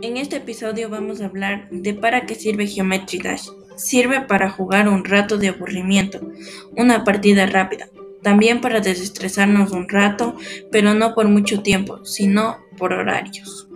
En este episodio vamos a hablar de para qué sirve Geometry Dash. Sirve para jugar un rato de aburrimiento, una partida rápida. También para desestresarnos un rato, pero no por mucho tiempo, sino por horarios.